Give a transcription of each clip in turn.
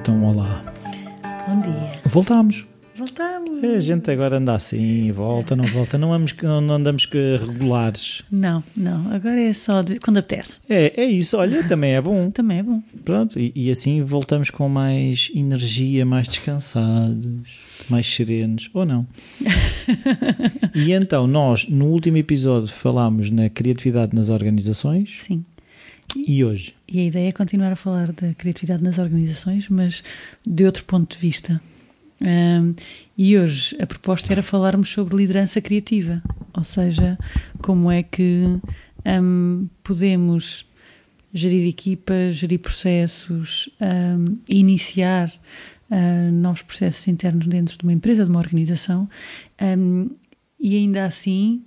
Então, olá. Bom dia. Voltámos. Voltamos. A gente agora anda assim, volta, não volta. Não, vamos, não andamos que regulares. Não, não. Agora é só de, quando apetece. É, é isso. Olha, também é bom. Também é bom. Pronto, e, e assim voltamos com mais energia, mais descansados, mais serenos. Ou não? e então, nós, no último episódio, falámos na criatividade nas organizações. Sim. E hoje? E a ideia é continuar a falar da criatividade nas organizações, mas de outro ponto de vista. Um, e hoje a proposta era falarmos sobre liderança criativa, ou seja, como é que um, podemos gerir equipas, gerir processos, um, iniciar uh, novos processos internos dentro de uma empresa, de uma organização, e ainda assim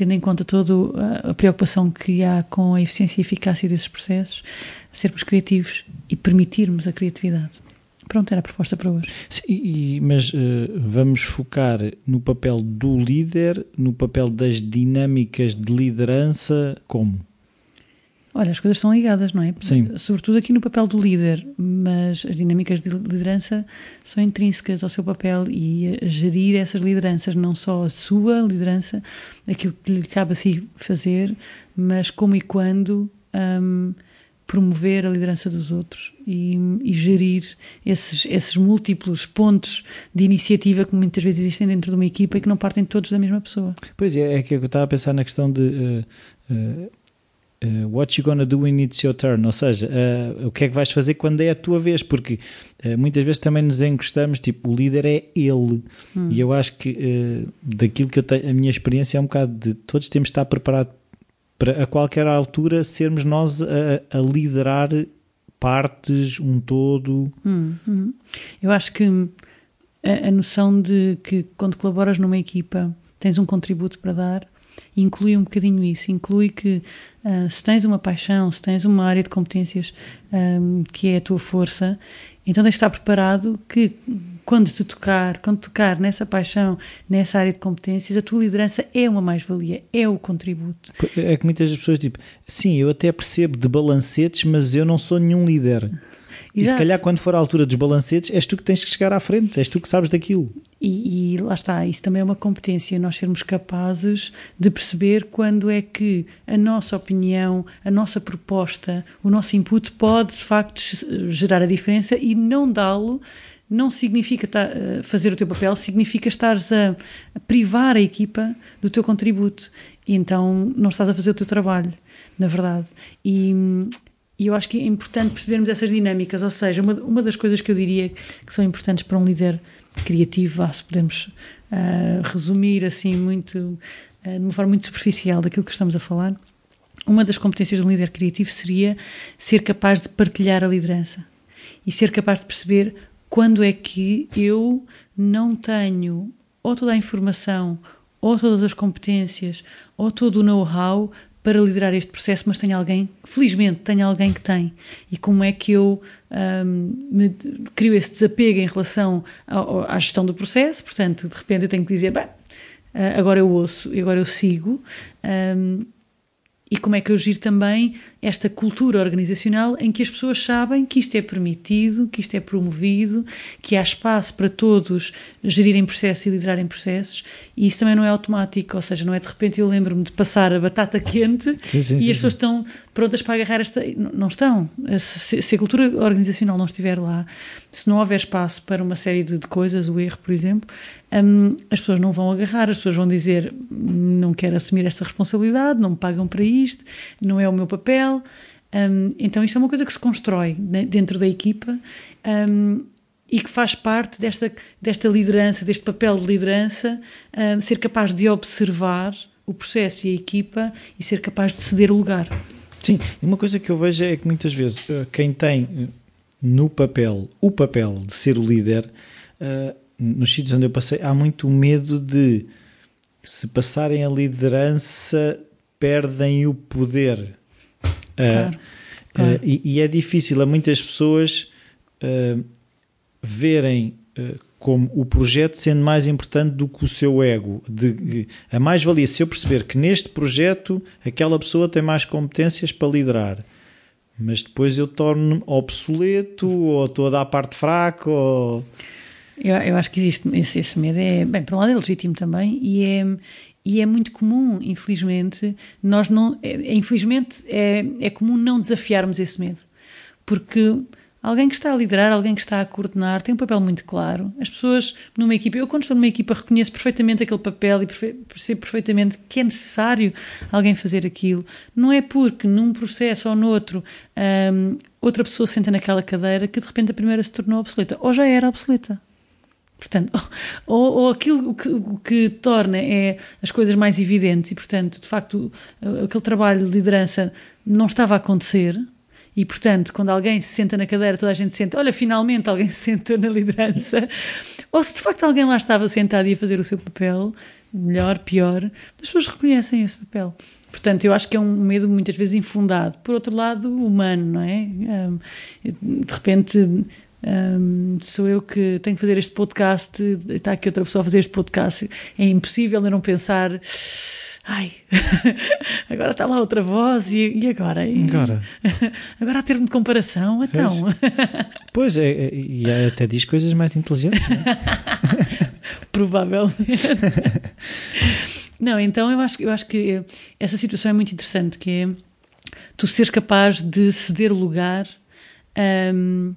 tendo em conta toda a preocupação que há com a eficiência e eficácia desses processos, sermos criativos e permitirmos a criatividade. Pronto, era a proposta para hoje. Sim, e, mas uh, vamos focar no papel do líder, no papel das dinâmicas de liderança, como? Olha, as coisas estão ligadas, não é? Sim. Sobretudo aqui no papel do líder, mas as dinâmicas de liderança são intrínsecas ao seu papel e gerir essas lideranças, não só a sua liderança, aquilo que lhe cabe a si fazer, mas como e quando. Um, promover a liderança dos outros e, e, gerir esses, esses múltiplos pontos de iniciativa que muitas vezes existem dentro de uma equipa e que não partem todos da mesma pessoa. Pois é, é que eu estava a pensar na questão de uh, uh, uh, what you gonna do when it's your turn, ou seja, o que é que vais fazer quando é a tua vez, porque muitas vezes também nos encostamos, tipo, o líder é ele, hum. e eu acho que daquilo que eu tenho, a minha experiência é um bocado de todos temos de estar preparados para a qualquer altura sermos nós a, a liderar partes, um todo. Hum, hum. Eu acho que a, a, noção de que quando colaboras numa equipa tens um contributo para dar inclui um bocadinho isso, inclui que uh, se tens uma paixão, se tens uma área de competências um, que é a tua força, então tens estar preparado que quando te tocar, quando tocar nessa paixão, nessa área de competências, a tua liderança é uma mais-valia, é o contributo. É que muitas pessoas, tipo, sim, eu até percebo de balancetes, mas eu não sou nenhum líder. E se calhar quando for a altura dos balancetes, és tu que tens que chegar à frente, és tu que sabes daquilo. E, e, lá está, isso também é uma competência, nós sermos capazes de perceber quando é que a nossa opinião, a nossa proposta, o nosso input pode de facto gerar a diferença e não dá-lo não significa eh, fazer o teu papel, significa estares a, privar a equipa do teu contributo. E então não estás a fazer o teu trabalho, na verdade. E, e eu acho que é importante percebermos essas dinâmicas, ou seja, uma, uma das coisas que eu diria que são importantes para um líder criativo, se podemos uh, resumir assim muito, uh, de uma forma muito superficial daquilo que estamos a falar, uma das competências de um líder criativo seria ser capaz de partilhar a liderança e ser capaz de perceber quando é que eu não tenho ou toda a informação, ou todas as competências, ou todo o know-how para liderar este processo, mas tenho alguém, felizmente, tenho alguém que tem. E como é que eu um, me, crio esse desapego em relação ao, à gestão do processo? Portanto, de repente eu tenho que dizer, bem, eh, agora eu ouço, agora eu sigo. Um, e como é que eu giro também esta cultura organizacional em que as pessoas sabem que isto é permitido, que isto é promovido, que há espaço para todos gerirem processos e liderarem processos, e isso também não é automático, ou seja, não é de repente eu lembro-me de passar a batata quente sim, sim, e sim, as pessoas estão prontas para agarrar esta. Não estão. Se, se, a cultura organizacional não estiver lá, se não houver espaço para uma série de, de coisas, o erro, por exemplo, um, as pessoas não vão agarrar, as pessoas vão dizer não quero assumir esta responsabilidade, não me pagam para isto, não é o meu papel. Um, então isto é uma coisa que se constrói né, dentro da equipa um, e que faz parte desta, desta liderança, deste papel de liderança, ser capaz de observar o processo e a equipa e ser capaz de ceder o lugar. Sim, uma coisa que eu vejo é que muitas vezes eh, quem tem eh, no papel o papel de ser o líder uh, nos sítios onde eu passei, há muito medo de se passarem a liderança, perdem o poder. Claro, uh, claro. Uh, e, e, é difícil a muitas pessoas uh, verem como o projeto sendo mais importante do que o seu ego. De, a mais-valia, se eu perceber que neste projeto aquela pessoa tem mais competências para liderar, mas depois eu torno-me obsoleto ou estou a dar parte fraca ou... Eu, eu acho que existe esse, esse medo. É, bem, por um lado é legítimo também e é, e é muito comum, infelizmente, nós não... É, infelizmente é, é comum não desafiarmos esse medo. Porque Alguém que está a liderar, alguém que está a coordenar, tem um papel muito claro. As pessoas numa equipa, eu quando estou numa equipa reconheço perfeitamente aquele papel e percebo perfeitamente que é necessário alguém fazer aquilo. Não é porque num processo ou noutro um, outra pessoa senta naquela cadeira que de repente a primeira se tornou obsoleta. Ou já era obsoleta. Portanto, ou, ou aquilo que, que torna é as coisas mais evidentes e, portanto, de facto, aquele trabalho de liderança não estava a acontecer e, portanto, quando alguém se senta na cadeira, toda a gente senta, olha, finalmente alguém se senta na liderança. Ou se de facto alguém lá estava sentado e a fazer o seu papel, melhor, pior, as pessoas reconhecem esse papel. Portanto, eu acho que é um medo muitas vezes infundado. Por outro lado, humano, não é? de repente, sou eu que tenho que fazer este podcast, está aqui outra pessoa a fazer este podcast. É impossível eu não pensar ai, agora está lá outra voz e, e agora? E, agora? agora há termo de comparação, então. Pois, é, é, e até diz coisas mais inteligentes, não é? Provavelmente. não, então eu acho, eu acho que essa situação é muito interessante, que é tu seres capaz de ceder o lugar um,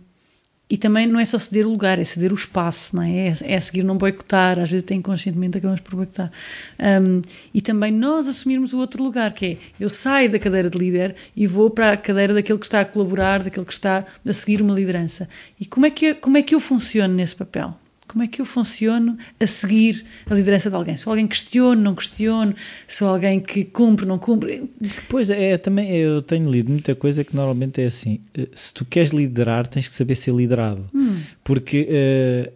e também não é só ceder o lugar, é ceder o espaço, não é? É, é seguir não boicotar, às vezes até inconscientemente acabamos por boicotar. Um, e também nós assumirmos o outro lugar, que é eu saio da cadeira de líder e vou para a cadeira daquele que está a colaborar, daquele que está a seguir uma liderança. E como é que, como é que eu funciono nesse papel? Como é que eu funciono a seguir a liderança de alguém? Sou alguém que questiona, não questiono? Sou alguém que cumpre, não cumpre? Pois é, também eu tenho lido muita coisa que normalmente é assim: eh, se tu queres liderar, tens que saber ser liderado. Hum. Porque uh,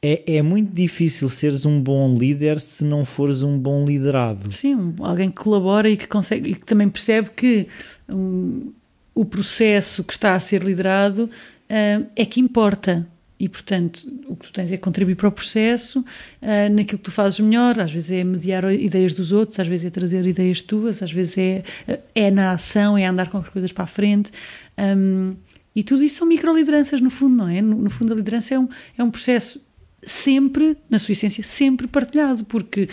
é, é muito difícil seres um bom líder se não fores um bom liderado. Sim, alguém que colabora e que consegue e que também percebe que um, o processo que está a ser liderado uh, é que importa e, portanto, o que tu tens é contribuir para o processo, uh, naquilo que tu fazes melhor, às vezes é mediar ideias dos outros, às vezes é trazer ideias tuas, às vezes é, é na ação, é andar com as coisas para a frente. Um, e tudo isso são microlideranças, no fundo, não é? No, no fundo, a liderança é um, é um processo sempre, na sua essência, sempre partilhado, porque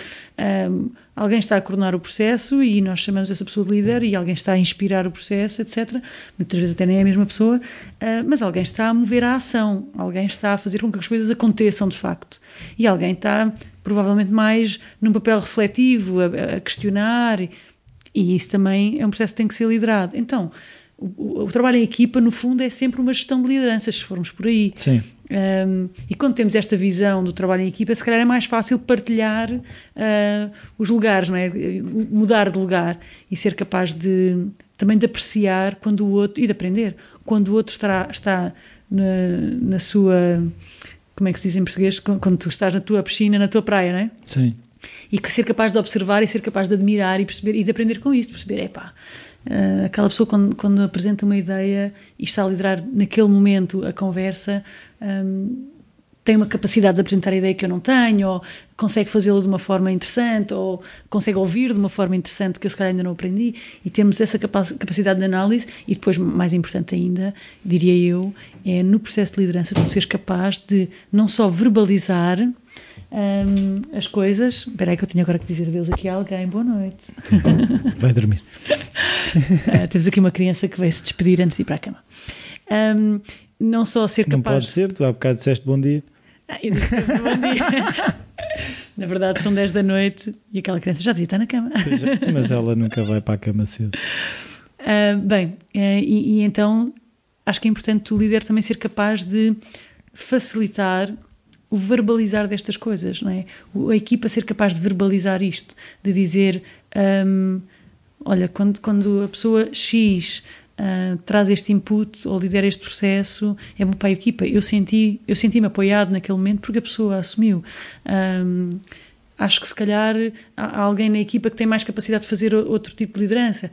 um, alguém está a coordenar o processo e nós chamamos essa pessoa de líder e alguém está a inspirar o processo, etc. Muitas vezes até nem é a mesma pessoa, uh, mas alguém está a mover a ação, alguém está a fazer com que as coisas aconteçam de facto. E alguém está provavelmente mais num papel refletivo, a, a questionar, e, e isso também é um processo que tem que ser liderado. Então, o, o, trabalho em equipa, no fundo, é sempre uma gestão de lideranças, se formos por aí. Sim. Um, e quando temos esta visão do trabalho em equipa, se calhar é mais fácil partilhar uh, os lugares, não é? mudar de lugar e ser capaz de também de apreciar quando o outro e de aprender quando o outro está, está na, na sua como é que se diz em português quando tu estás na tua piscina, na tua praia, não é? Sim. E que ser capaz de observar e ser capaz de admirar e perceber e de aprender com isso, perceber, é pá, Uh, aquela pessoa, quando, quando, apresenta uma ideia e está a liderar naquele momento a conversa, um, tem uma capacidade de apresentar a ideia que eu não tenho, ou consegue fazê-lo de uma forma interessante, ou consegue ouvir de uma forma interessante que eu se calhar ainda não aprendi, e temos essa capacidade de análise, e depois, mais importante ainda, diria eu, é no processo de liderança tu seres capaz de não só verbalizar um, as coisas. Espera aí que eu tinha agora que dizer adeus aqui a alguém. Boa noite. Vai dormir. uh, temos aqui uma criança que vai se despedir antes de ir para a cama. Um, não só ser capaz... Não pode ser, tu há bocado disseste bom dia. Ah, eu disse bom dia. Na verdade são 10 da noite e aquela criança já devia estar na cama. É, mas ela nunca vai para a cama cedo. Uh, bem, uh, e, e, então acho que é importante o líder também ser capaz de facilitar o verbalizar destas coisas, não é? A equipa ser capaz de verbalizar isto, de dizer, um, olha, quando, quando a pessoa X uh, traz este input ou lidera este processo, é bom para a equipa. Eu senti, eu senti-me apoiado naquele momento porque a pessoa assumiu. Um, acho que se calhar há alguém na equipa que tem mais capacidade de fazer outro tipo de liderança.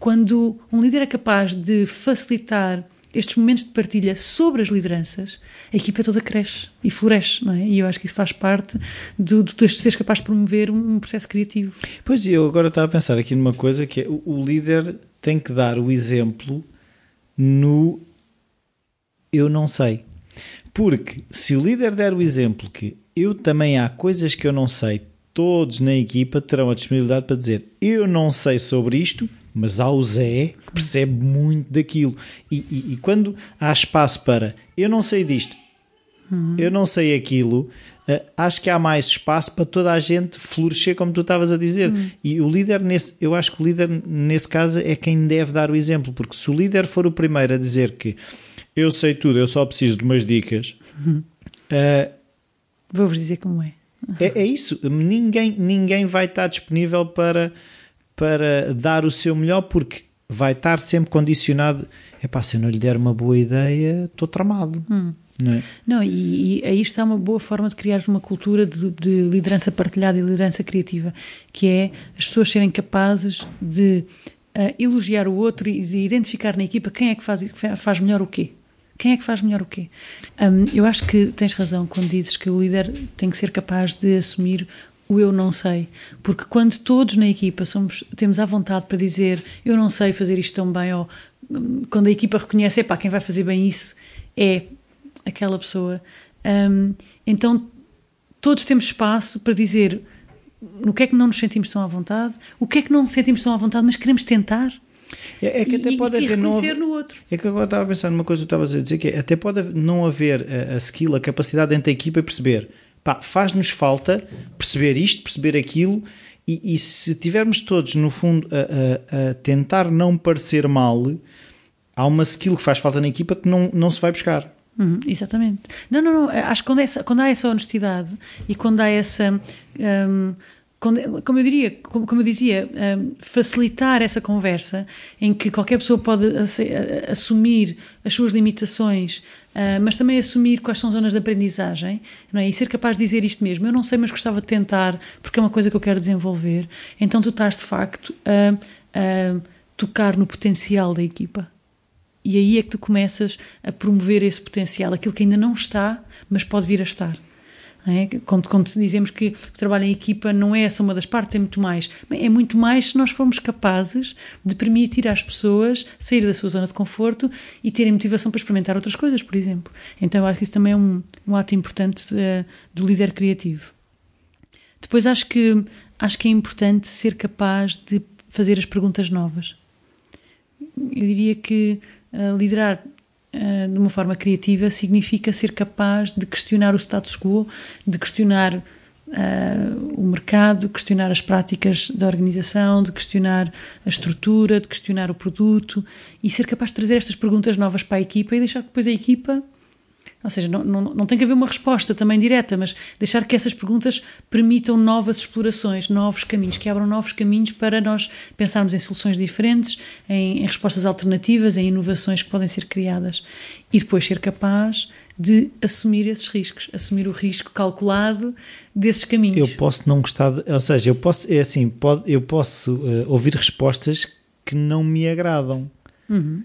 Quando um líder é capaz de facilitar estes momentos de partilha sobre as lideranças, a equipa toda cresce e floresce, não é? E eu acho que isso faz parte do, do, de seres capaz de promover um processo criativo. Pois, eu agora estava a pensar aqui numa coisa que é o, o líder tem que dar o exemplo no eu não sei. Porque se o líder der o exemplo que eu também há coisas que eu não sei, todos na equipa terão a disponibilidade para dizer eu não sei sobre isto, mas há o Zé que percebe muito daquilo. E, e, e quando há espaço para eu não sei disto, eu não sei aquilo, uh, acho que há mais espaço para toda a gente florescer, como tu estavas a dizer. E o líder, nesse, eu acho que o líder, nesse caso, é quem deve dar o exemplo, porque se o líder for o primeiro a dizer que eu sei tudo, eu só preciso de umas dicas. Uh, Vou-vos dizer como é. é. É isso. Ninguém, ninguém vai estar disponível para para dar o seu melhor, porque vai estar sempre condicionado. É pá, se eu não lhe der uma boa ideia, estou tramado. Hum. Não, é? não e, e, aí está uma boa forma de criar uma cultura de, de, liderança partilhada e liderança criativa, que é as pessoas serem capazes de uh, elogiar o outro e de identificar na equipa quem é que faz, faz melhor o quê. Quem é que faz melhor o quê? Um, eu acho que tens razão quando dizes que o líder tem que ser capaz de assumir o eu não sei. Porque quando todos na equipa somos, temos a vontade para dizer eu não sei fazer isto tão bem, ou hum, quando a equipa reconhece, pá, quem vai fazer bem isso é aquela pessoa, um, então todos temos espaço para dizer no que é que não nos sentimos tão à vontade, o que é que não nos sentimos tão à vontade, mas queremos tentar. É, é que até e, pode e haver não no outro. É que agora estava a pensar numa coisa que tu estavas a dizer que é, até pode não haver a, a skill, a capacidade dentro da equipa e perceber faz-nos falta perceber isto, perceber aquilo, e, e, se tivermos todos, no fundo, a, a, a, tentar não parecer mal, há uma skill que faz falta na equipa que não, não se vai buscar. Uhum, exatamente. Não, não, não. Acho que quando, essa, quando há essa honestidade e quando há essa. Um, como eu diria, como, eu dizia, um, facilitar essa conversa em que qualquer pessoa pode assumir as suas limitações, uh, mas também assumir quais são zonas de aprendizagem, não é? E ser capaz de dizer isto mesmo. Eu não sei, mas gostava de tentar porque é uma coisa que eu quero desenvolver. Então tu estás de facto a, a tocar no potencial da equipa. E aí é que tu começas a promover esse potencial, aquilo que ainda não está, mas pode vir a estar. É? Quando, quando, dizemos que o trabalho em equipa não é essa uma das partes, é muito mais. É muito mais se nós formos capazes de permitir às pessoas sair da sua zona de conforto e terem motivação para experimentar outras coisas, por exemplo. Então, eu acho que isso também é um, um ato importante uh, do líder criativo. Depois, acho que, acho que é importante ser capaz de fazer as perguntas novas. Eu diria que uh, liderar de uma forma criativa significa ser capaz de questionar o status quo, de questionar uh, o mercado, questionar as práticas da organização, de questionar a estrutura, de questionar o produto e ser capaz de trazer estas perguntas novas para a equipa e deixar que depois a equipa ou seja, não, não, não tem que haver uma resposta também direta, mas deixar que essas perguntas permitam novas explorações, novos caminhos, que abram novos caminhos para nós pensarmos em soluções diferentes, em, em respostas alternativas, em inovações que podem ser criadas. E depois ser capaz de assumir esses riscos, assumir o risco calculado desses caminhos. Eu posso não gostar, de, ou seja, eu posso, é assim, pode, eu posso uh, ouvir respostas que não me agradam. Uhum.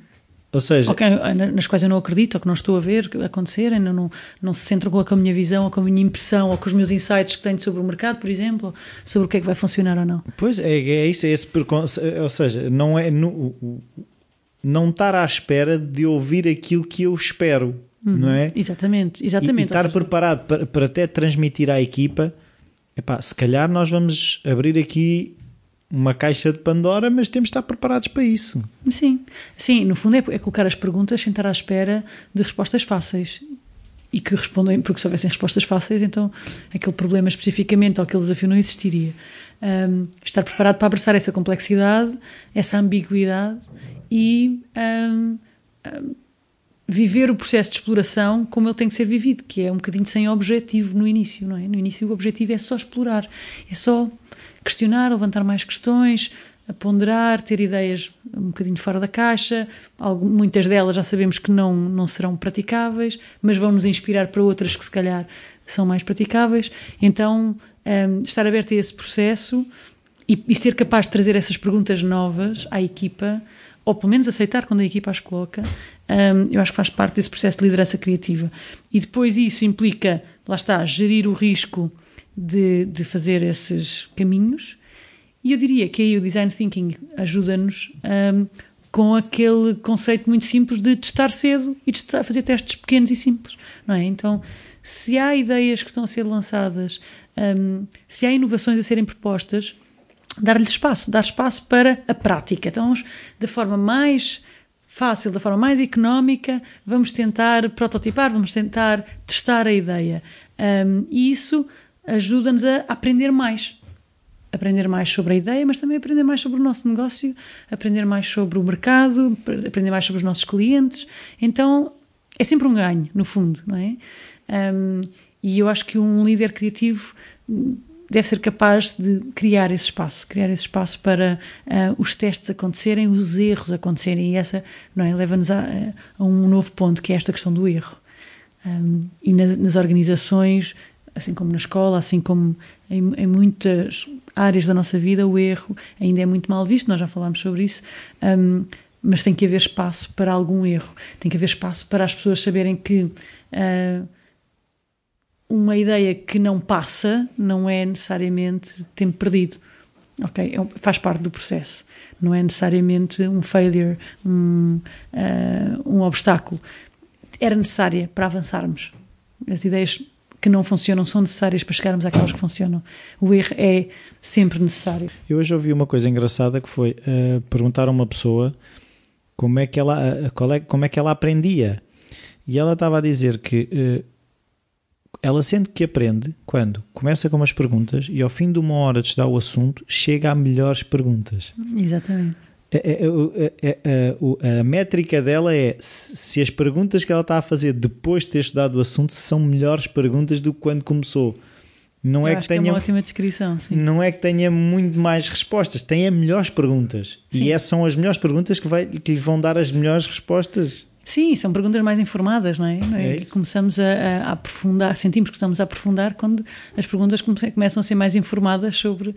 Ou seja, okay, nas quais eu não acredito, ou que não estou a ver acontecerem, não, não, não se centram com a minha visão, ou com a minha impressão, ou com os meus insights que tenho sobre o mercado, por exemplo, sobre o que é que vai funcionar ou não. Pois é, é isso, é esse ou seja, não é no, não estar à espera de ouvir aquilo que eu espero, uhum, não é? Exatamente, exatamente. E, e estar seja, preparado para, para até transmitir à equipa, epá, se calhar nós vamos abrir aqui uma caixa de Pandora, mas temos de estar preparados para isso. Sim, sim, no fundo é, é colocar as perguntas sem estar à espera de respostas fáceis e que respondem, porque se houvessem respostas fáceis, então aquele problema especificamente ou aquele desafio não existiria. Um, estar preparado para abraçar essa complexidade, essa ambiguidade e um, um, viver o processo de exploração como ele tem que ser vivido, que é um bocadinho sem objetivo no início, não é? No início o objetivo é só explorar, é só questionar, levantar mais questões, ponderar, ter ideias um bocadinho fora da caixa. muitas delas já sabemos que não, não serão praticáveis, mas vão nos inspirar para outras que se calhar são mais praticáveis. Então, um, estar aberto a esse processo e, e, ser capaz de trazer essas perguntas novas à equipa, ou pelo menos aceitar quando a equipa as coloca, um, eu acho que faz parte desse processo de liderança criativa. E depois isso implica, lá está, gerir o risco de, de fazer esses caminhos. E eu diria que aí o design thinking ajuda-nos a com aquele conceito muito simples de testar cedo e de fazer testes pequenos e simples, não é? Então, se há ideias que estão a ser lançadas, um, se há inovações a serem propostas, dar-lhes espaço, dar espaço para a prática. Então, da forma mais fácil, da forma mais económica, vamos tentar prototipar, vamos tentar testar a ideia. Um, e isso ajuda-nos a aprender mais. Aprender mais sobre a ideia, mas também aprender mais sobre o nosso negócio, aprender mais sobre o mercado, aprender mais sobre os nossos clientes. Então, é sempre um ganho, no fundo, não é? Um, e eu acho que um líder criativo deve ser capaz de criar esse espaço, criar esse espaço para uh, os testes acontecerem, os erros acontecerem, e essa não é, leva-nos a, a, um novo ponto, que é esta questão do erro. Um, e na, nas organizações, assim como na escola, assim como em, em, muitas áreas da nossa vida, o erro ainda é muito mal visto, nós já falámos sobre isso. Um, mas tem que haver espaço para algum erro, tem que haver espaço para as pessoas saberem que uh, uma ideia que não passa não é necessariamente tempo perdido. Ok, é faz parte do processo. Não é necessariamente um failure, um, uh, um obstáculo. Era necessária para avançarmos. As ideias que não funcionam são necessárias para chegarmos àquelas que funcionam. O erro é sempre necessário. Eu hoje ouvi uma coisa engraçada que foi uh, perguntar a uma pessoa como é que ela, uh, é, como é que ela aprendia. E ela estava a dizer que uh, ela sente que aprende quando começa com umas perguntas e ao fim de uma hora de estudar o assunto chega a melhores perguntas. Exatamente. É, é, é, a métrica dela é se as perguntas que ela está a fazer depois de ter estudado o assunto são melhores perguntas do que quando começou. Não é que tenha que é uma ótima descrição. Sim. Não é que tenha muito mais respostas, tem melhores perguntas. Sim. E essas são as melhores perguntas que, vai, que lhe vão dar as melhores respostas. Sim, são perguntas mais informadas, não é? Não é? é começamos a, a, aprofundar, sentimos que estamos a aprofundar quando as perguntas começam a ser mais informadas sobre,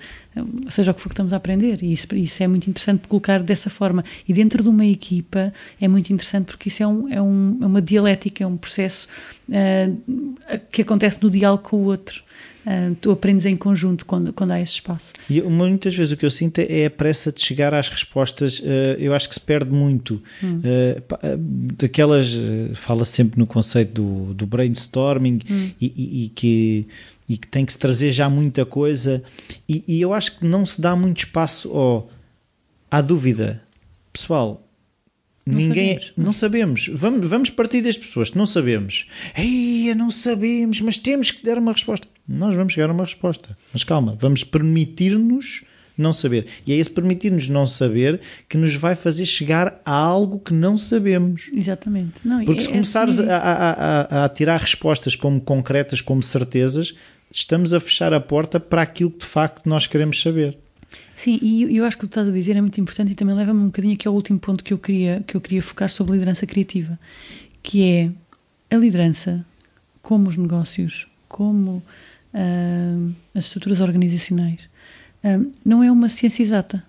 seja o que for que estamos a aprender. E isso, isso é muito interessante colocar dessa forma. E dentro de uma equipa é muito interessante porque isso é, um, é, um, é uma dialética, é um processo uh, que acontece no diálogo com o outro. Uh, tu aprendes em conjunto quando, quando há esse espaço. E muitas vezes o que eu sinto é a pressa de chegar às respostas. Uh, eu acho que se perde muito. Hum. Uh, daquelas. fala sempre no conceito do, do brainstorming hum. e, e, e, que. E que tem que se trazer já muita coisa, e, e eu acho que não se dá muito espaço ao, à dúvida. Pessoal, não Ninguém sabemos. não sabemos. Vamos, vamos partir das pessoas não sabemos. Ei, não sabemos, mas temos que dar uma resposta. Nós vamos chegar a uma resposta. Mas calma, vamos permitir-nos não saber. E é esse permitir-nos não saber que nos vai fazer chegar a algo que não sabemos. Exatamente. Não, Porque é, se começares é a, a, a, a tirar respostas como concretas, como certezas, estamos a fechar a porta para aquilo que de facto nós queremos saber. Sim, e eu acho que o que estás a dizer é muito importante e também leva-me um bocadinho aqui ao último ponto que eu queria, que eu queria focar sobre liderança criativa, que é a liderança, como os negócios, como uh, as estruturas organizacionais, uh, não é uma ciência exata.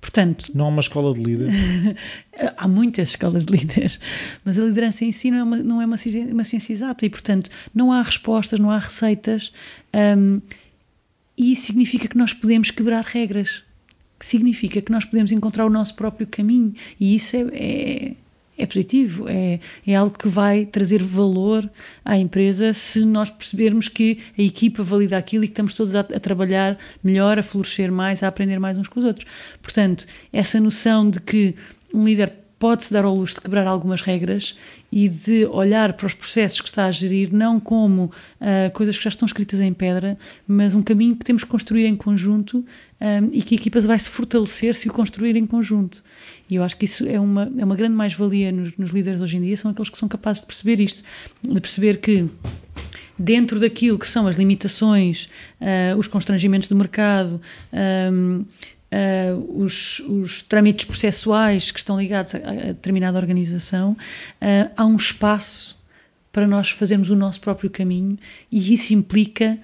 Portanto, não há uma escola de líder. há muitas escolas de líderes, mas a liderança em si não é uma, não é uma, ciência, uma ciência exata e, portanto, não há respostas, não há receitas. Um, e isso significa que nós podemos quebrar regras, que significa que nós podemos encontrar o nosso próprio caminho, e isso é, é, é positivo, é, é algo que vai trazer valor à empresa se nós percebermos que a equipa valida aquilo e que estamos todos a, a trabalhar melhor, a florescer mais, a aprender mais uns com os outros. Portanto, essa noção de que um líder pode-se dar ao luxo de quebrar algumas regras e de olhar para os processos que está a gerir não como uh, coisas que já estão escritas em pedra, mas um caminho que temos que construir em conjunto um, ah, e que a equipa vai se fortalecer se o construir em conjunto. E eu acho que isso é uma, é uma grande mais-valia nos, nos líderes hoje em dia, são aqueles que são capazes de perceber isto, de perceber que dentro daquilo que são as limitações, uh, os constrangimentos do mercado, um, uh, os, os trâmites processuais que estão ligados a, a determinada organização, uh, há um espaço para nós fazermos o nosso próprio caminho e isso implica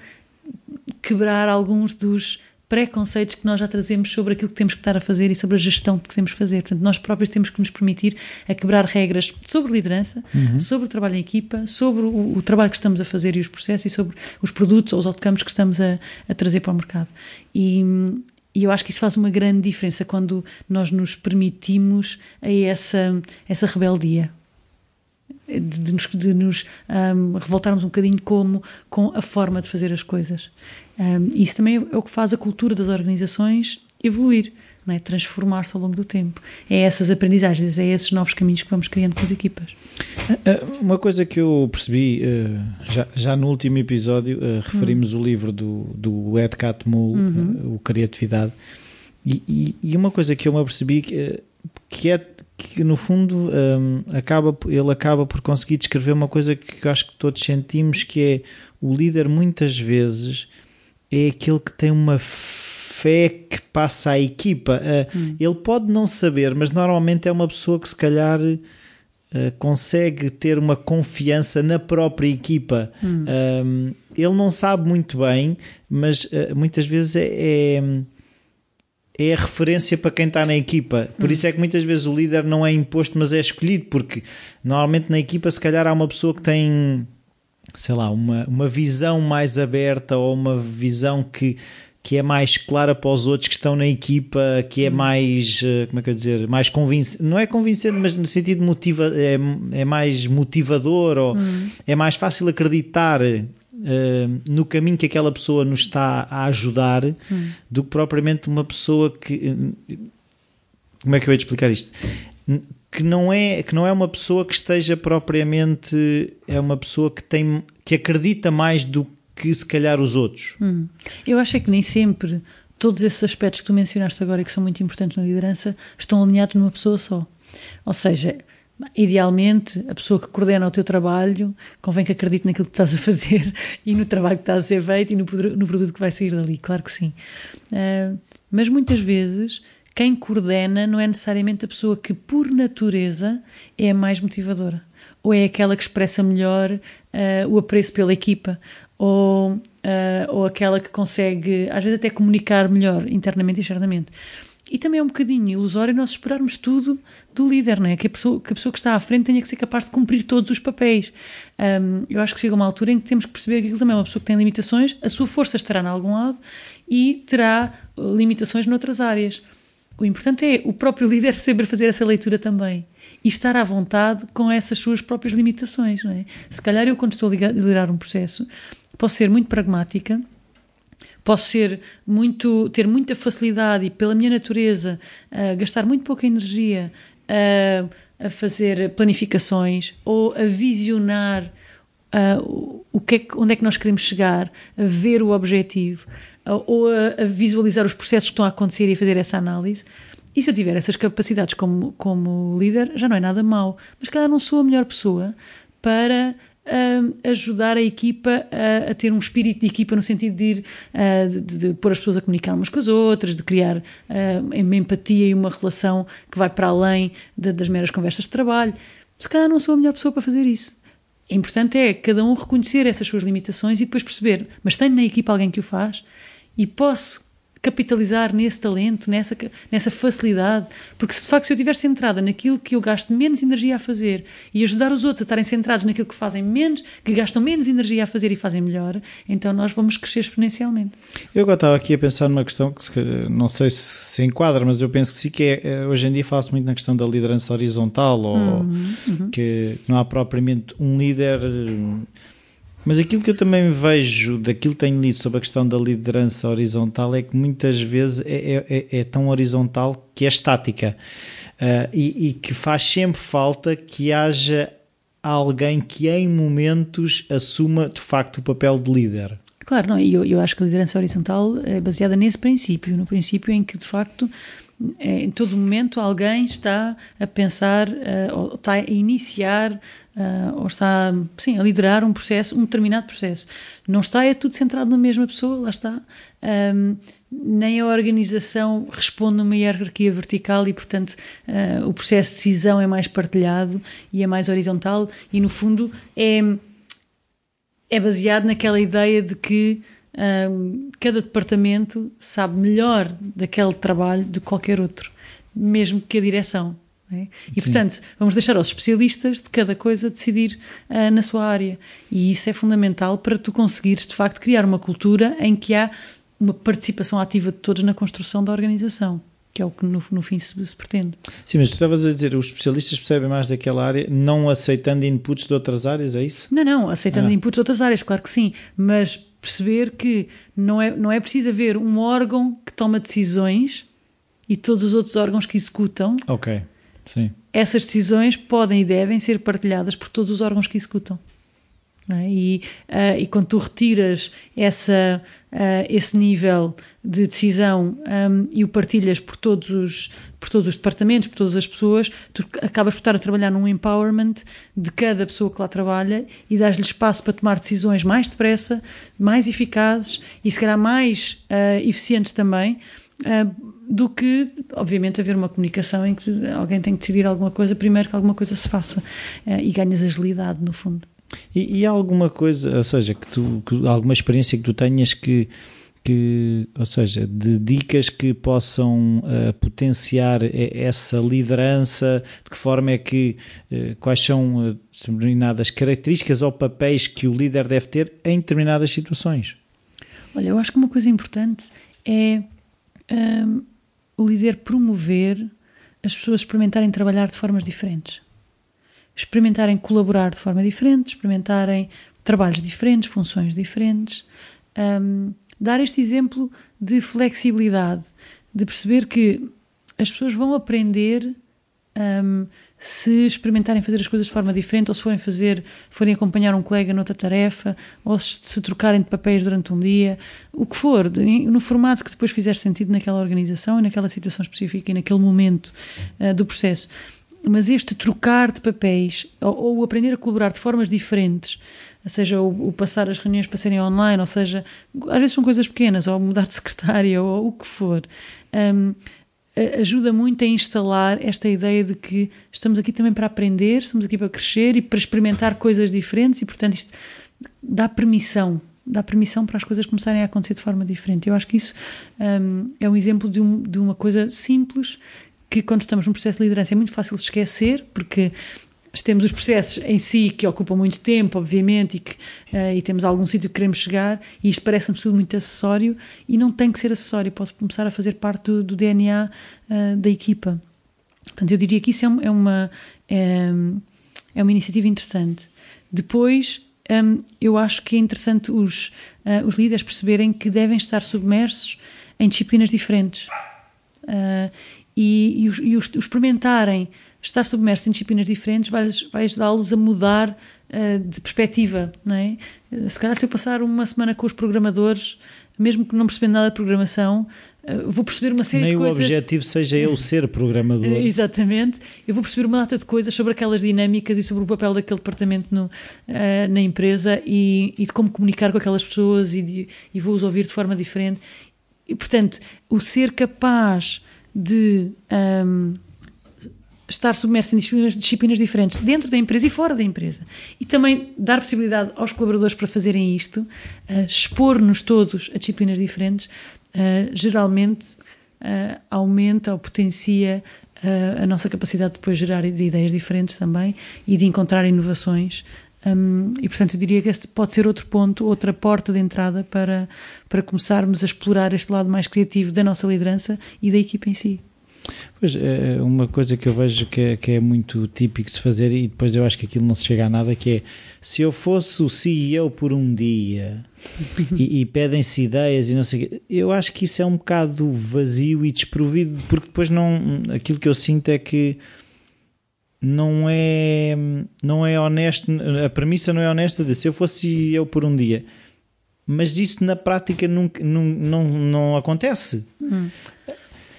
quebrar alguns dos preconceitos que nós já trazemos sobre aquilo que temos que estar a fazer e sobre a gestão que temos que fazer. Portanto, nós próprios temos que nos permitir a quebrar regras sobre liderança, uhum. sobre o trabalho em equipa, sobre o, o, trabalho que estamos a fazer e os processos e sobre os produtos ou os outcomes que estamos a, a trazer para o mercado. E, eu acho que isso faz uma grande diferença quando nós nos permitimos a essa, essa rebeldia. De, de nos, de nos um, revoltarmos um bocadinho como, com a forma de fazer as coisas. Um, isso também é o que faz a cultura das organizações evoluir é? transformar-se ao longo do tempo. É essas aprendizagens, é esses novos caminhos que vamos criando com as equipas. Eh, eh, uma coisa que eu percebi eh, já, já no último episódio, referimos uhum. o livro do, do Ed Catmull, uhum. o Criatividade, e, e, uma coisa que eu me apercebi que, que é que no fundo um, acaba, ele acaba por conseguir descrever uma coisa que eu acho que todos sentimos que é o líder muitas vezes é aquele que tem uma fé que passa à equipa. Uh, hum. Ele pode não saber, mas normalmente é uma pessoa que se calhar uh, consegue ter uma confiança na própria equipa. Hum. Uh, ele não sabe muito bem, mas muitas vezes é, é, é, a referência para quem está na equipa. Por hum. isso é que muitas vezes o líder não é imposto, mas é escolhido, porque normalmente na equipa se calhar há uma pessoa que tem sei lá, uma, uma visão mais aberta ou uma visão que que é mais clara para os outros que estão na equipa, que é hum. mais, eh, como é que eu dizer, mais convincente, não é convincente, mas no sentido motiva, é, é mais motivador ou hum. é mais fácil acreditar uh, no caminho que aquela pessoa nos está a ajudar hum. do que propriamente uma pessoa que como é que eu ia explicar isto? Que não é que não é uma pessoa que esteja propriamente é uma pessoa que tem que acredita mais do que se calhar os outros. Hum. Eu acho é que nem sempre todos esses aspectos que tu mencionaste agora e que são muito importantes na liderança estão alinhados numa pessoa só. Ou seja, idealmente, a pessoa que coordena o teu trabalho convém que acredite naquilo que estás a fazer e no trabalho que está a ser feito e no, no produto que vai sair dali, claro que sim. Uh, mas muitas vezes quem coordena não é necessariamente a pessoa que, por natureza, é a mais motivadora. Ou é aquela que expressa melhor uh, o apreço pela equipa, ou, uh, ou aquela que consegue, às vezes, até comunicar melhor internamente e externamente. E também é um bocadinho ilusório nós esperarmos tudo do líder, não é? Que a pessoa que, a pessoa que está à frente tenha que ser capaz de cumprir todos os papéis. Um, eu acho que chega uma altura em que temos que perceber que aquilo também é uma pessoa que tem limitações, a sua força estará em algum lado e terá uh, limitações noutras áreas. O importante é o próprio líder saber fazer essa leitura também e estar à vontade com essas suas próprias limitações. Não é? Se calhar eu, quando estou a liderar um processo, posso ser muito pragmática, posso ser muito, ter muita facilidade e, pela minha natureza, uh, gastar muito pouca energia uh, a fazer planificações ou a visionar uh, o que é que, onde é que nós queremos chegar, a ver o objetivo ou a, a, visualizar os processos que estão a acontecer e fazer essa análise. E se eu tiver essas capacidades como, como líder, já não é nada mau. Mas, calhar, não sou a melhor pessoa para uh, ajudar a equipa a, a, ter um espírito de equipa no sentido de ir uh, de, de, pôr as pessoas a comunicar umas com as outras, de criar uh, uma empatia e uma relação que vai para além de, das meras conversas de trabalho. Se calhar não sou a melhor pessoa para fazer isso. O importante é cada um reconhecer essas suas limitações e depois perceber, mas tenho na equipa alguém que o faz e posso capitalizar nesse talento, nessa, nessa facilidade, porque se de facto se eu estiver centrada naquilo que eu gasto menos energia a fazer e ajudar os outros a estarem centrados naquilo que fazem menos, que gastam menos energia a fazer e fazem melhor, então nós vamos crescer exponencialmente. Eu agora estava aqui a pensar numa questão que não sei se se enquadra, mas eu penso que sim, que é, é hoje em dia fala-se muito na questão da liderança horizontal, ou uhum, uhum. que não há propriamente um líder mas aquilo que eu também vejo, daquilo que tenho lido sobre a questão da liderança horizontal, é que muitas vezes é, é, é, é tão horizontal que é estática uh, e, e, que faz sempre falta que haja alguém que em momentos assuma de facto o papel de líder. Claro, não, eu, eu acho que a liderança horizontal é baseada nesse princípio, no princípio em que de facto em todo momento alguém está a pensar, uh, ou está a iniciar uh, ou está sim, a liderar um processo, um determinado processo. Não está, é tudo centrado na mesma pessoa, lá está. Um, nem a organização responde numa hierarquia vertical e, portanto, uh, o processo de decisão é mais partilhado e é mais horizontal e, no fundo, é, é baseado naquela ideia de que um, cada departamento sabe melhor daquele trabalho do que qualquer outro, mesmo que a direção. É? E, Sim. portanto, vamos deixar aos especialistas de cada coisa decidir uh, na sua área. E isso é fundamental para tu conseguires, de facto, criar uma cultura em que há uma participação ativa de todos na construção da organização que é o que no, no fim se, se, pretende. Sim, mas tu estavas a dizer, os especialistas percebem mais daquela área, não aceitando inputs de outras áreas, é isso? Não, não, aceitando ah. inputs de outras áreas, claro que sim, mas perceber que não é, não é preciso haver um órgão que toma decisões e todos os outros órgãos que executam. Ok, sim. Essas decisões podem e devem ser partilhadas por todos os órgãos que executam. É? E, uh, e quando tu retiras essa, uh, esse nível de decisão um, e o partilhas por todos, os, por todos os departamentos, por todas as pessoas, tu acabas por estar a trabalhar num empowerment de cada pessoa que lá trabalha e dás-lhe espaço para tomar decisões mais depressa, mais eficazes e se calhar mais uh, eficientes também. Do que, obviamente, haver uma comunicação em que alguém tem que decidir alguma coisa primeiro que alguma coisa se faça e ganhas agilidade, no fundo. E, e alguma coisa, ou seja, que tu, que, alguma experiência que tu tenhas que, que, ou seja, de dicas que possam uh, potenciar essa liderança, de que forma é que, uh, quais são uh, determinadas características ou papéis que o líder deve ter em determinadas situações? Olha, eu acho que uma coisa importante é um, o líder promover as pessoas experimentarem trabalhar de formas diferentes experimentarem colaborar de forma diferente, experimentarem trabalhos diferentes, funções diferentes. Um, dar este exemplo de flexibilidade, de perceber que as pessoas vão aprender um, se experimentarem fazer as coisas de forma diferente, ou se forem fazer, forem acompanhar um colega noutra tarefa, ou se, se trocarem de papéis durante um dia, o que for, no formato que depois fizer sentido naquela organização e naquela situação específica e naquele momento uh, do processo. Mas este trocar de papéis ou, ou, aprender a colaborar de formas diferentes, seja o, passar as reuniões para serem online, ou seja, às vezes são coisas pequenas, ou mudar de secretária, ou, ou o que for, um, ajuda muito a instalar esta ideia de que estamos aqui também para aprender, estamos aqui para crescer e para experimentar coisas diferentes e, portanto, isto dá permissão dá permissão para as coisas começarem a acontecer de forma diferente. Eu acho que isso um, é um exemplo de, um, de, uma coisa simples que quando estamos num processo de liderança é muito fácil de esquecer, porque temos os processos em si que ocupam muito tempo, obviamente, e, que, uh, e temos algum sítio que queremos chegar, e isto parece-nos tudo muito acessório, e não tem que ser acessório, pode começar a fazer parte do, do DNA uh, eh, da equipa. Portanto, eu diria que isso é, é uma, é, é, uma iniciativa interessante. Depois, um, eu acho que é interessante os, uh, os líderes perceberem que devem estar submersos em disciplinas diferentes. E, e, os, e os, os experimentarem estar submersos em disciplinas diferentes vai, vai ajudá-los a mudar uh, de perspectiva, não é? Se calhar se eu passar uma semana com os programadores, mesmo que não percebendo nada de programação, uh, vou perceber uma série Nem de coisas... Nem o objetivo seja eu ser programador. Uh, exatamente. Eu vou perceber uma data de coisas sobre aquelas dinâmicas e sobre o papel daquele departamento no, na empresa e, e, de como comunicar com aquelas pessoas e, de, e vou-os ouvir de forma diferente. E, portanto, o ser capaz de um, estar submerso em disciplinas, disciplinas, diferentes dentro da empresa e fora da empresa. E também dar possibilidade aos colaboradores para fazerem isto, uh, expor-nos todos a disciplinas diferentes, uh, geralmente uh, aumenta ou potencia a nossa capacidade de depois gerar de ideias diferentes também e de encontrar inovações. Um, e portanto eu diria que este pode ser outro ponto, outra porta de entrada para, para começarmos a explorar este lado mais criativo da nossa liderança e da equipa em si. Pois, é, é uma coisa que eu vejo que é, que é muito típico de se fazer e depois eu acho que aquilo não se chega a nada, que é se eu fosse o CEO por um dia e, e pedem-se ideias e não sei o quê, eu acho que isso é um bocado vazio e desprovido, porque depois não, aquilo que eu sinto é que não é, não é honesto, a premissa não é honesta de se eu fosse eu por um dia. Mas isso na prática nunca, não, não, não acontece. Hum.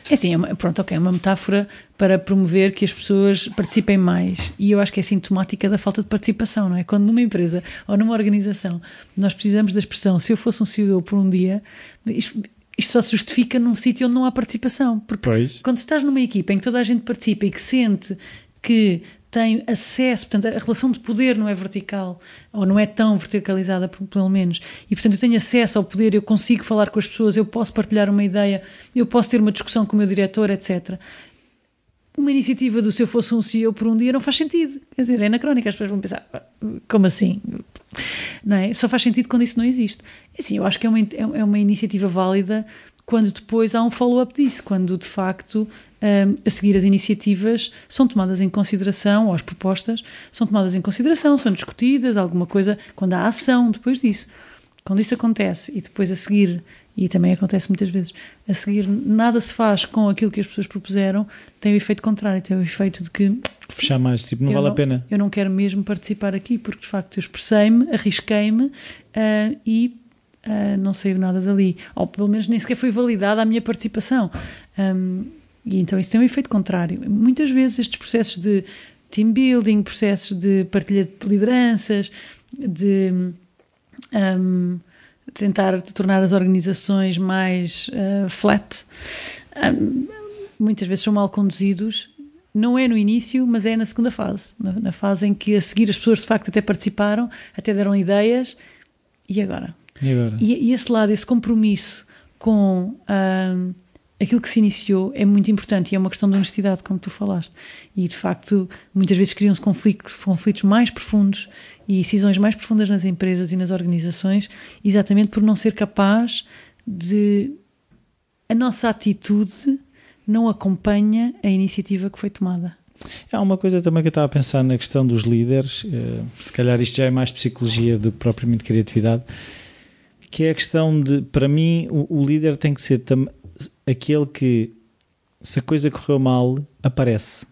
É assim, é uma, pronto, ok, é uma metáfora para promover que as pessoas participem mais. E eu acho que é sintomática da falta de participação, não é? Quando numa empresa ou numa organização nós precisamos da expressão se eu fosse um CEO por um dia, isto, isto só se justifica num sítio onde não há participação. Porque pois. quando estás numa equipa em que toda a gente participa e que sente que tem acesso, portanto, a relação de poder não é vertical, ou não é tão verticalizada, pelo menos, e portanto eu tenho acesso ao poder, eu consigo falar com as pessoas, eu posso partilhar uma ideia, eu posso ter uma discussão com o meu diretor, etc. Uma iniciativa do se eu fosse um CEO por um dia não faz sentido. Quer dizer, é anacrónica, as pessoas vão pensar, como assim? não é? Só faz sentido quando isso não existe. Assim, eu acho que é uma, é uma iniciativa válida quando depois há um follow-up disso, quando de facto um, a seguir as iniciativas são tomadas em consideração, ou as propostas são tomadas em consideração, são discutidas, alguma coisa, quando há ação depois disso. Quando isso acontece e depois a seguir, e também acontece muitas vezes, a seguir nada se faz com aquilo que as pessoas propuseram, tem o efeito contrário, tem o efeito de que. Fechar mais, tipo, não vale não, a pena. Eu não quero mesmo participar aqui, porque de facto eu expressei-me, arrisquei-me uh, e uh, não saiu nada dali. Ou pelo menos nem sequer foi validada a minha participação. Um, e então isso tem um efeito contrário. Muitas vezes estes processos de team building, processos de partilha de lideranças, de um, tentar tornar as organizações mais uh, flat, um, muitas vezes são mal conduzidos. Não é no início, mas é na segunda fase. Na, na fase em que a seguir as pessoas de facto até participaram, até deram ideias. E agora? E, agora? e, e esse lado, esse compromisso com um, aquilo que se iniciou é muito importante e é uma questão de honestidade, como tu falaste. E de facto, muitas vezes criam-se conflitos, conflitos mais profundos e decisões mais profundas nas empresas e nas organizações, exatamente por não ser capaz de. A nossa atitude não acompanha a iniciativa que foi tomada. Há uma coisa também que eu estava a pensar na questão dos líderes, eh, se calhar isto já é mais psicologia do que propriamente criatividade, que é a questão de, para mim, o, líder tem que ser aquele que, se a coisa correu mal, aparece.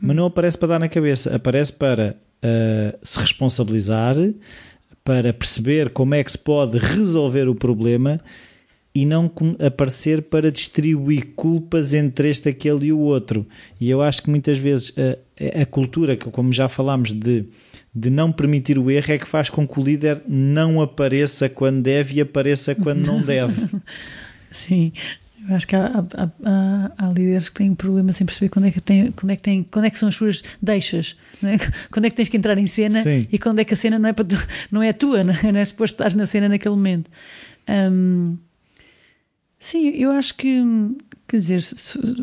Mas não aparece para dar na cabeça, aparece para uh, se responsabilizar, para perceber como é que se pode resolver o problema e não aparecer para distribuir culpas entre este, aquele e o outro. E eu acho que muitas vezes a, a cultura, como já falámos, de, de não permitir o erro, é que faz com que o líder não apareça quando deve e apareça quando não deve. Sim, eu acho que há, há, há, há, líderes que têm problemas em perceber quando é que, tem, quando é que, tem, quando é que são as suas deixas, é? quando é que tens que entrar em cena Sim. e quando é que a cena não é, para tu, não é tua, não é, não é suposto estar na cena naquele momento. Um, sim, eu acho que, quer dizer,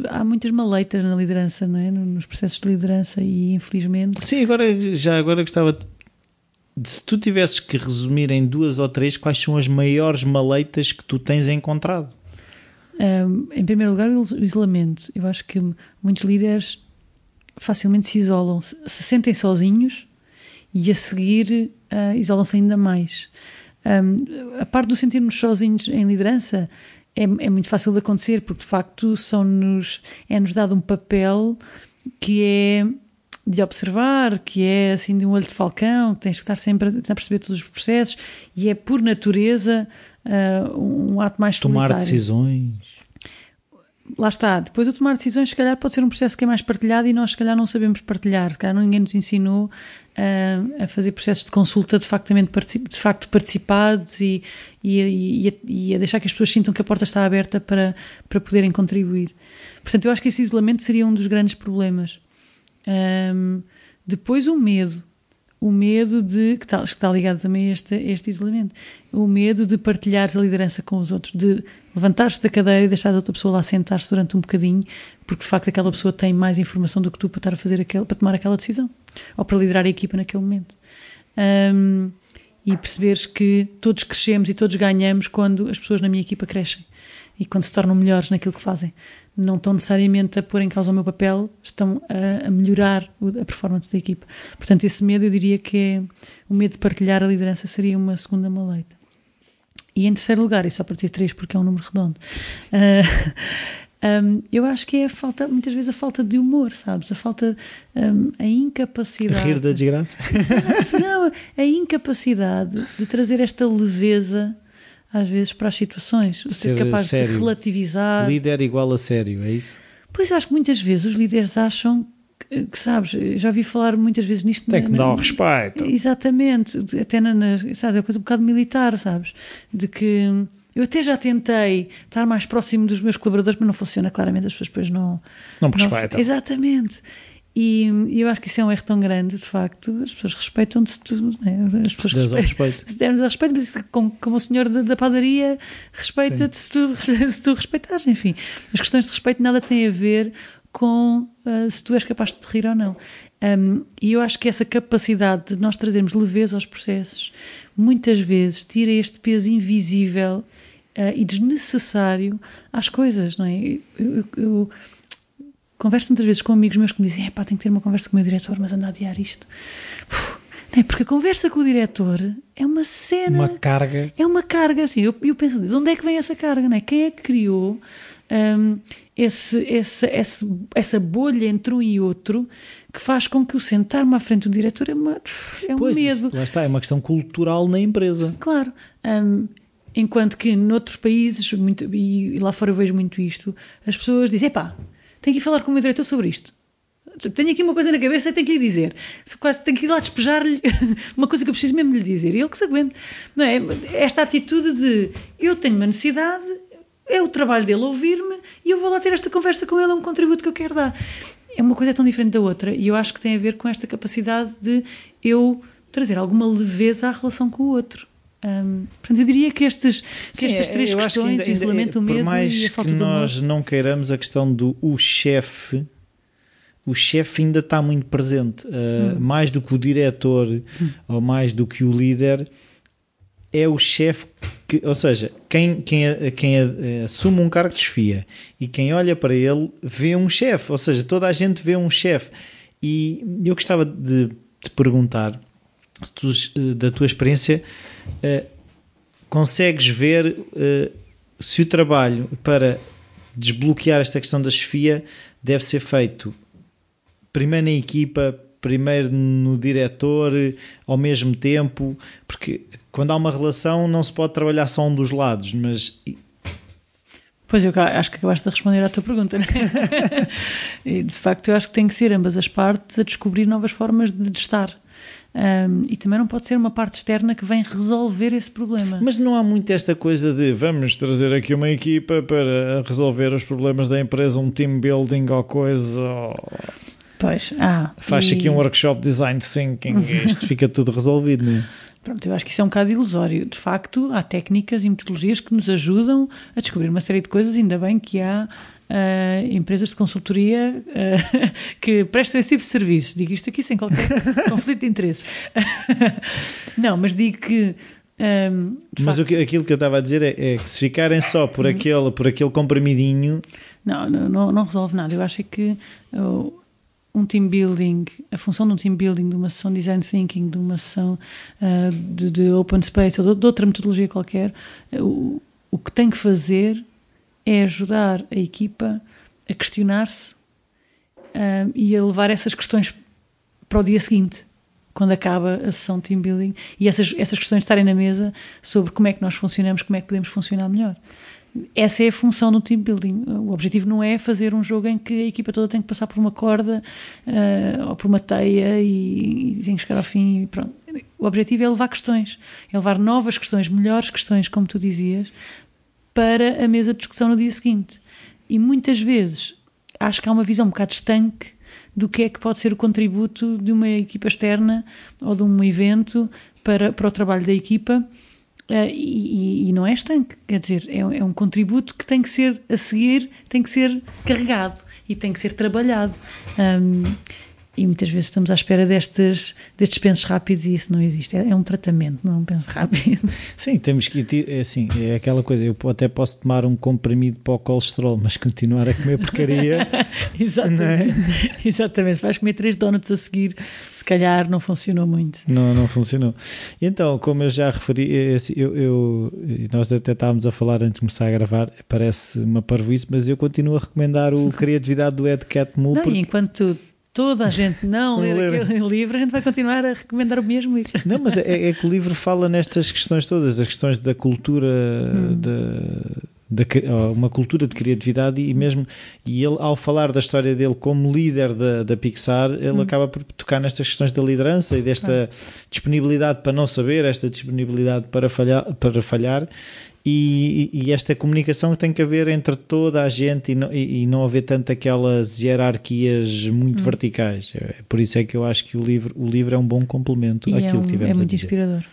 há muitas maleitas na liderança, não é? Nos processos de liderança e infelizmente. Sim, agora já agora gostava de, se tu tivesses que resumir em duas ou três, quais são as maiores maleitas que tu tens encontrado? Em primeiro lugar, o isolamento. Eu acho que muitos líderes facilmente se isolam, se sentem sozinhos e a seguir uh, isolam-se ainda mais. Um, a parte do sentirmos sozinhos em liderança é, é, muito fácil de acontecer porque de facto são-nos, é-nos dado um papel que é de observar, que é assim de um olho de falcão, que tens que estar sempre a, perceber todos os processos e é por natureza uh, um ato mais Tomar solitário. decisões lá está, depois de tomar decisões, se calhar pode ser um processo que é mais partilhado e nós, se calhar, não sabemos partilhar. Se calhar ninguém nos ensinou uh, a fazer processos de consulta de facto, de facto participados e, e, e, e, a deixar que as pessoas sintam que a porta está aberta para, para poderem contribuir. Portanto, eu acho que esse isolamento seria um dos grandes problemas. Um, depois, o medo. O medo de, que está, que está ligado também a este, este isolamento, o medo de partilhares a liderança com os outros, de levantar-se da cadeira e deixar a outra pessoa lá sentar-se durante um bocadinho, porque de facto aquela pessoa tem mais informação do que tu para estar a fazer aquele, para tomar aquela decisão, ou para liderar a equipa naquele momento. Um, e perceberes que todos crescemos e todos ganhamos quando as pessoas na minha equipa crescem e quando se tornam melhores naquilo que fazem não estão necessariamente a pôr em causa o meu papel, estão a, a, melhorar a performance da equipa. Portanto, esse medo eu diria que é o medo de partilhar a liderança seria uma segunda maleita. E em terceiro lugar, e só para ter três porque é um número redondo, uh, um, eu acho que é a falta, muitas vezes a falta de humor, sabes? A falta, um, a incapacidade. Rir da desgraça. Não, a incapacidade de trazer esta leveza às vezes para as situações, ser, ser capaz sério. de relativizar. Líder igual a sério, é isso? Pois eu acho que muitas vezes os líderes acham que, que sabes, já ouvi falar muitas vezes nisto. Tem que me dar o respeito. Exatamente, até na, na sabe, é coisa um bocado militar, sabes? De que eu até já tentei estar mais próximo dos meus colaboradores, mas não funciona claramente, as pessoas depois não. Não respeitam. Exatamente. E, eu acho que isso é um erro tão grande, de facto. As pessoas respeitam-te se tu. Né? As pessoas respeitam. Se dermos a respeito, mas como, como o senhor da, da padaria respeita-te se tu, se tu respeitares. Enfim, as questões de respeito nada têm a ver com uh, se tu és capaz de te rir ou não. Um, e eu acho que essa capacidade de nós trazermos leveza aos processos muitas vezes tira este peso invisível uh, e desnecessário às coisas, não é? Eu, eu, eu converso muitas vezes com amigos meus que me dizem: pá, tenho que ter uma conversa com o meu diretor, mas anda a adiar isto. Uf, é porque a conversa com o diretor é uma cena. Uma carga. É uma carga, assim. Eu, eu penso, de onde é que vem essa carga, não é? Quem é que criou um, esse, essa, essa, essa bolha entre um e outro que faz com que o sentar-me à frente do diretor é, uma, é um pois, medo. Isso, lá está, é uma questão cultural na empresa. Claro. Um, enquanto que noutros países, muito, e lá fora eu vejo muito isto, as pessoas dizem: pá, tenho que ir falar com o meu diretor sobre isto. Tenho aqui uma coisa na cabeça e tenho que lhe dizer. Quase tenho que ir lá despejar-lhe uma coisa que eu preciso mesmo lhe dizer. E ele que se aguente. Não é? Esta atitude de eu tenho uma necessidade, é o trabalho dele ouvir-me e eu vou lá ter esta conversa com ele, é um contributo que eu quero dar. É uma coisa tão diferente da outra e eu acho que tem a ver com esta capacidade de eu trazer alguma leveza à relação com o outro. Um, portanto, eu diria que, estes, que Sim, estas três questões, que ainda, o isolamento, o medo e a falta de amor... nós não queiramos a questão do o chefe, o chefe ainda está muito presente, uh, hum. mais do que o diretor hum. ou mais do que o líder, é o chefe que, ou seja, quem, quem, quem assume um cargo de chefia e quem olha para ele vê um chefe, ou seja, toda a gente vê um chefe. E eu gostava de te perguntar, tu, eh, da tua experiência, uh, consegues ver uh, se o trabalho para desbloquear esta questão da chefia deve ser feito primeiro na equipa, primeiro no diretor, ao mesmo tempo, porque quando há uma relação não se pode trabalhar só um dos lados, mas Pois eu acho que acabaste de responder à tua pergunta. Né? e de facto, eu acho que tem que ser ambas as partes a descobrir novas formas de, estar. Um, e também não pode ser uma parte externa que vem resolver esse problema. Mas não há muito esta coisa de vamos trazer aqui uma equipa para resolver os problemas da empresa, um team building ou coisa. Ou... Pois, ah, Faz e... aqui um workshop design thinking e isto fica tudo resolvido, não é? Pronto, eu acho que isso é um bocado ilusório. De facto, há técnicas e metodologias que nos ajudam a descobrir uma série de coisas, ainda bem que há uh, empresas de consultoria uh, que prestam esse tipo de serviços. Digo isto aqui sem qualquer conflito de interesses. Não, mas digo que. Um, ehm, mas facto, aquilo que eu estava a dizer é, é, que se ficarem só por uhum. aquele, por aquele comprimidinho. Não, não, não resolve nada. Eu acho que. Uh, um team building, a função de um team building, de uma sessão de design thinking, de uma sessão uh, de, de, open space ou de, de outra metodologia qualquer, uh, o, o que tem que fazer é ajudar a equipa a questionar-se uh, e a levar essas questões para o dia seguinte, quando acaba a sessão de team building, e essas, essas questões estarem na mesa sobre como é que nós funcionamos, como é que podemos funcionar melhor essa é a função do team building. O objetivo não é fazer um jogo em que a equipa toda tem que passar por uma corda uh, ou por uma teia e, e tem que chegar ao fim. pronto. O objetivo é levar questões, é levar novas questões, melhores questões, como tu dizias, para a mesa de discussão no dia seguinte. E muitas vezes acho que há uma visão um bocado estanque do que é que pode ser o contributo de uma equipa externa ou de um evento para, para o trabalho da equipa Uh, e, e, não é estanque, quer dizer, é, é, um contributo que tem que ser a seguir, tem que ser carregado e tem que ser trabalhado. Um, e muitas vezes estamos à espera destes, destes pensos rápidos e isso não existe. É, é um tratamento, não é um penso rápido. Sim, temos que é assim, é aquela coisa, eu até posso tomar um comprimido para o colesterol, mas continuar a comer porcaria. Exatamente. É? Exatamente. Se vais comer três donuts a seguir, se calhar não funcionou muito. Não, não funcionou. Então, como eu já referi, é assim, eu, eu, nós até estávamos a falar antes de começar a gravar, parece uma parvoíce, mas eu continuo a recomendar o Criatividade do Ed Catmull. Não, porque... enquanto toda a gente não ler, aquele livro, a gente vai continuar a recomendar o mesmo livro. Não, mas é, é que o livro fala nestas questões todas, as questões da cultura, hum. da, da, uma cultura de criatividade e mesmo, e ele ao falar da história dele como líder da, da Pixar, ele hum. acaba por tocar nestas questões da liderança e desta ah. disponibilidade para não saber, esta disponibilidade para falhar, para falhar e, e, esta comunicação tem que haver entre toda a gente e não, e, e não haver tanto aquelas hierarquias muito hum. verticais. É, por isso é que eu acho que o livro, o livro é um bom complemento e àquilo é um, que tivemos É muito a dizer. inspirador.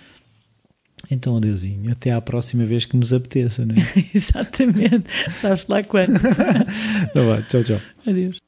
Então, adeusinho, até à próxima vez que nos apeteça, não é? Exatamente, sabes lá quando. Tá bom, tchau, tchau. Adeus.